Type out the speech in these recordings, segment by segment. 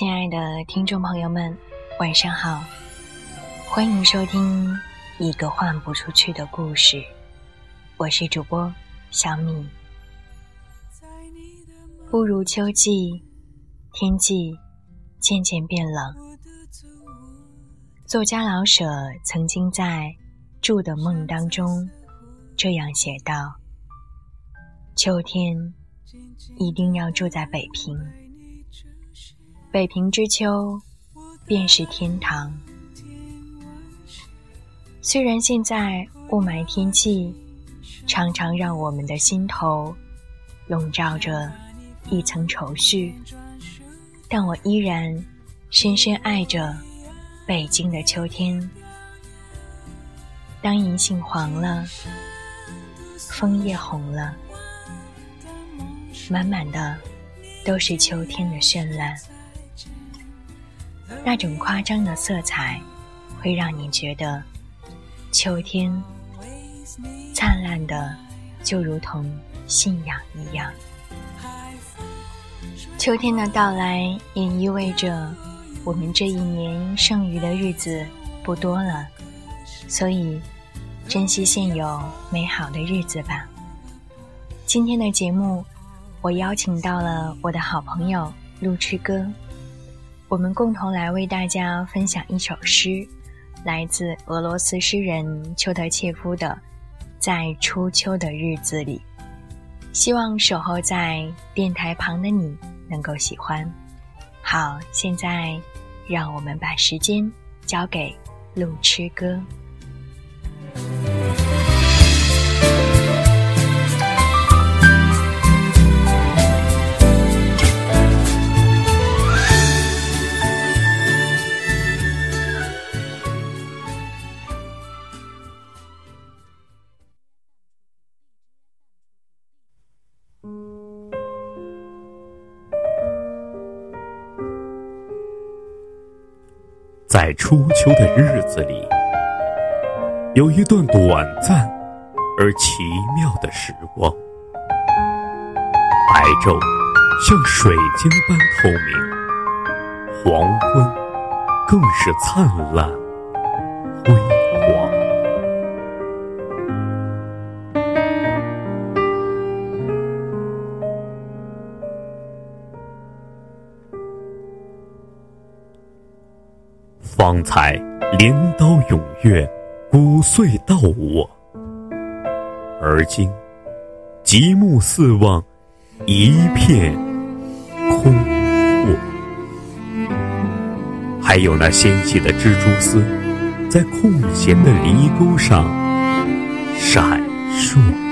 亲爱的听众朋友们，晚上好！欢迎收听《一个换不出去的故事》，我是主播小米。步入秋季，天气渐渐变冷。作家老舍曾经在《住的梦》当中这样写道：“秋天一定要住在北平。”北平之秋，便是天堂。虽然现在雾霾天气常常让我们的心头笼罩着一层愁绪，但我依然深深爱着北京的秋天。当银杏黄了，枫叶红了，满满的都是秋天的绚烂。那种夸张的色彩，会让你觉得秋天灿烂的就如同信仰一样。秋天的到来也意味着我们这一年剩余的日子不多了，所以珍惜现有美好的日子吧。今天的节目，我邀请到了我的好朋友路痴哥。我们共同来为大家分享一首诗，来自俄罗斯诗人丘德切夫的《在初秋的日子里》，希望守候在电台旁的你能够喜欢。好，现在让我们把时间交给路痴哥。在初秋的日子里，有一段短暂而奇妙的时光。白昼像水晶般透明，黄昏更是灿烂辉方才镰刀踊跃，骨碎到我；而今极目四望，一片空阔。还有那纤细的蜘蛛丝，在空闲的犁沟上闪烁。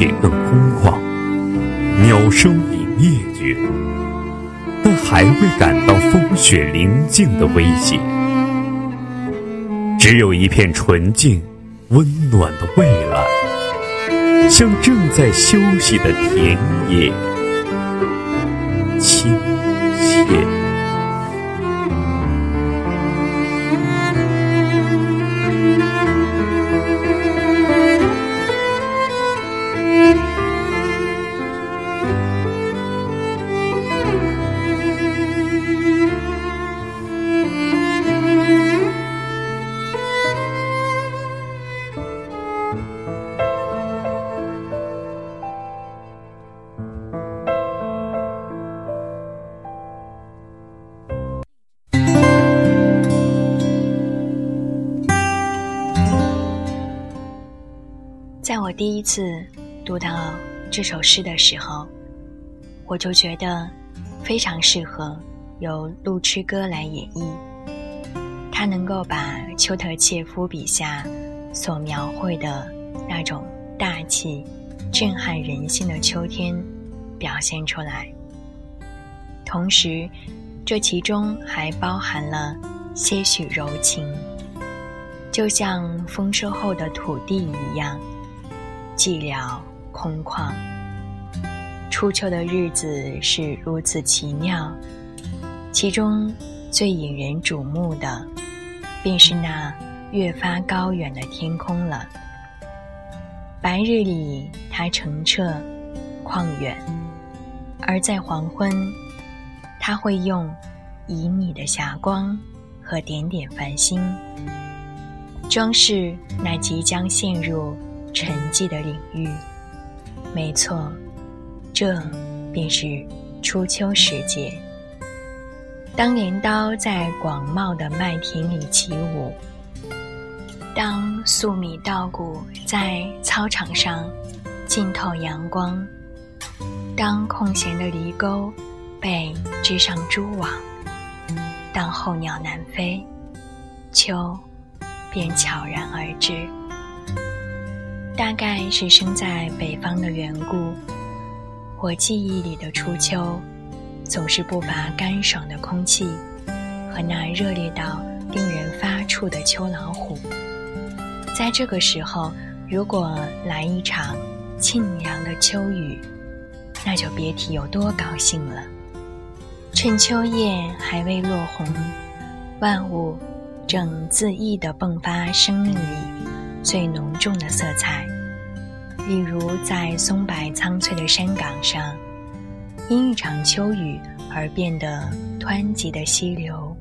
且更空旷，鸟声已灭绝，但还未感到风雪临近的威胁。只有一片纯净、温暖的蔚蓝，像正在休息的田野，在我第一次读到这首诗的时候，我就觉得非常适合由路痴哥来演绎。他能够把丘特切夫笔下所描绘的那种大气、震撼人心的秋天表现出来，同时这其中还包含了些许柔情，就像丰收后的土地一样。寂寥空旷，初秋的日子是如此奇妙，其中最引人瞩目的，便是那越发高远的天空了。白日里它澄澈旷远，而在黄昏，它会用旖旎的霞光和点点繁星，装饰那即将陷入沉寂的领域。没错，这便是初秋时节。当镰刀在广袤的麦田里起舞，当粟米稻谷在操场上浸透阳光，当空闲的犁沟被织上蛛网，当候鸟南飞，秋便悄然而至。大概是生在北方的缘故，我记忆里的初秋。总是不乏干爽的空气和那热烈到令人发怵的秋老虎。在这个时候，如果来一场沁凉的秋雨，那就别提有多高兴了。趁秋叶还未落红，万物正恣意地迸发生命里最浓重的色彩，例如在松柏苍翠的山岗上。因一场秋雨而变得湍急的溪流，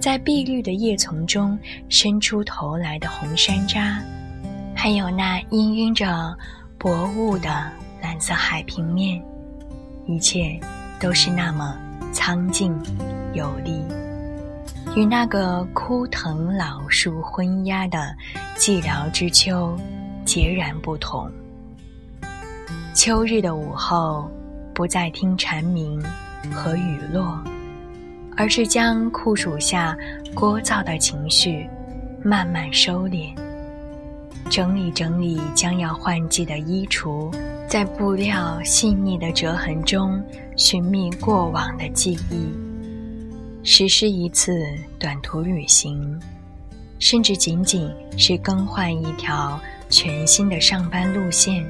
在碧绿的叶丛中伸出头来的红山楂，还有那氤氲着薄雾的蓝色海平面，一切都是那么苍劲有力，与那个枯藤老树昏鸦的寂寥之秋截然不同。秋日的午后。不再听蝉鸣和雨落，而是将酷暑下聒噪的情绪慢慢收敛，整理整理将要换季的衣橱，在布料细腻的折痕中寻觅过往的记忆，实施一次短途旅行，甚至仅仅是更换一条全新的上班路线。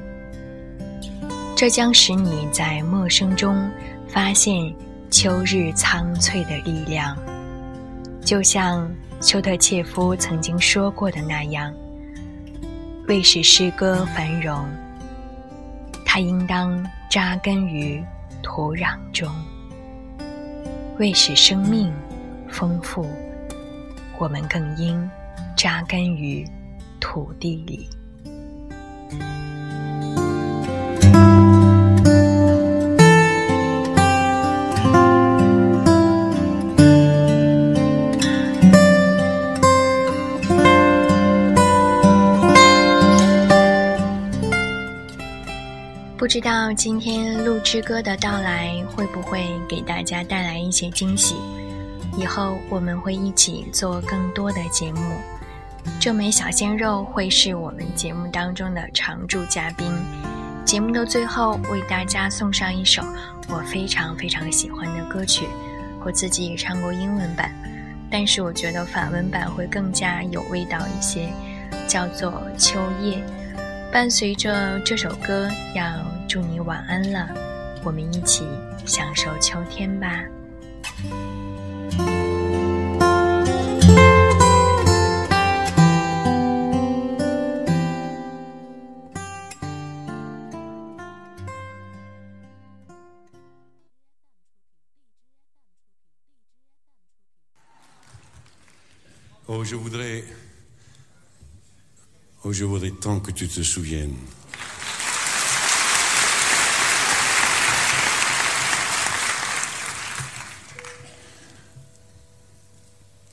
这将使你在陌生中发现秋日苍翠的力量，就像丘特切夫曾经说过的那样：“为使诗歌繁荣，它应当扎根于土壤中；为使生命丰富，我们更应扎根于土地里。”不知道今天录之歌的到来会不会给大家带来一些惊喜？以后我们会一起做更多的节目。这枚小鲜肉会是我们节目当中的常驻嘉宾。节目的最后，为大家送上一首我非常非常喜欢的歌曲。我自己也唱过英文版，但是我觉得法文版会更加有味道一些，叫做《秋叶》。伴随着这首歌，要祝你晚安了。我们一起享受秋天吧。Oh, je voudrais. Oh, je voudrais tant que tu te souviennes.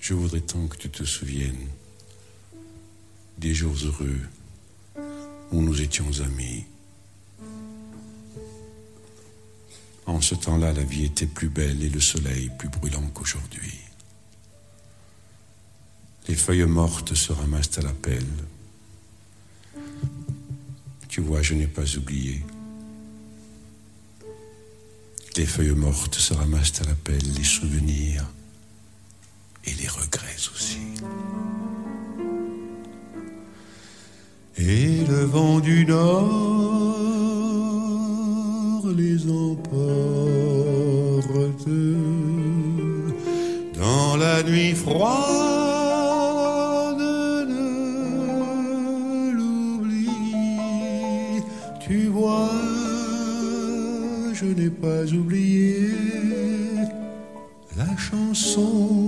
Je voudrais tant que tu te souviennes des jours heureux où nous étions amis. En ce temps-là, la vie était plus belle et le soleil plus brûlant qu'aujourd'hui. Les feuilles mortes se ramassent à la pelle. Tu vois, je n'ai pas oublié. Les feuilles mortes se ramassent à la pelle, les souvenirs et les regrets aussi. Et le vent du nord les emporte dans la nuit froide. de l'oubli Tu vois, je n'ai pas oublié la chanson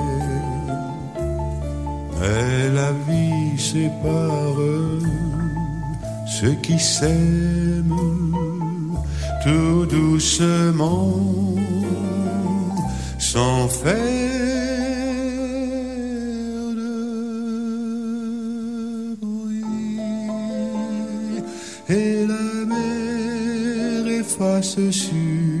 Mais la vie sépare ceux qui s'aiment tout doucement, sans faire de bruit. Et la mer efface sur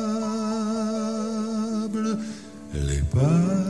goodbye.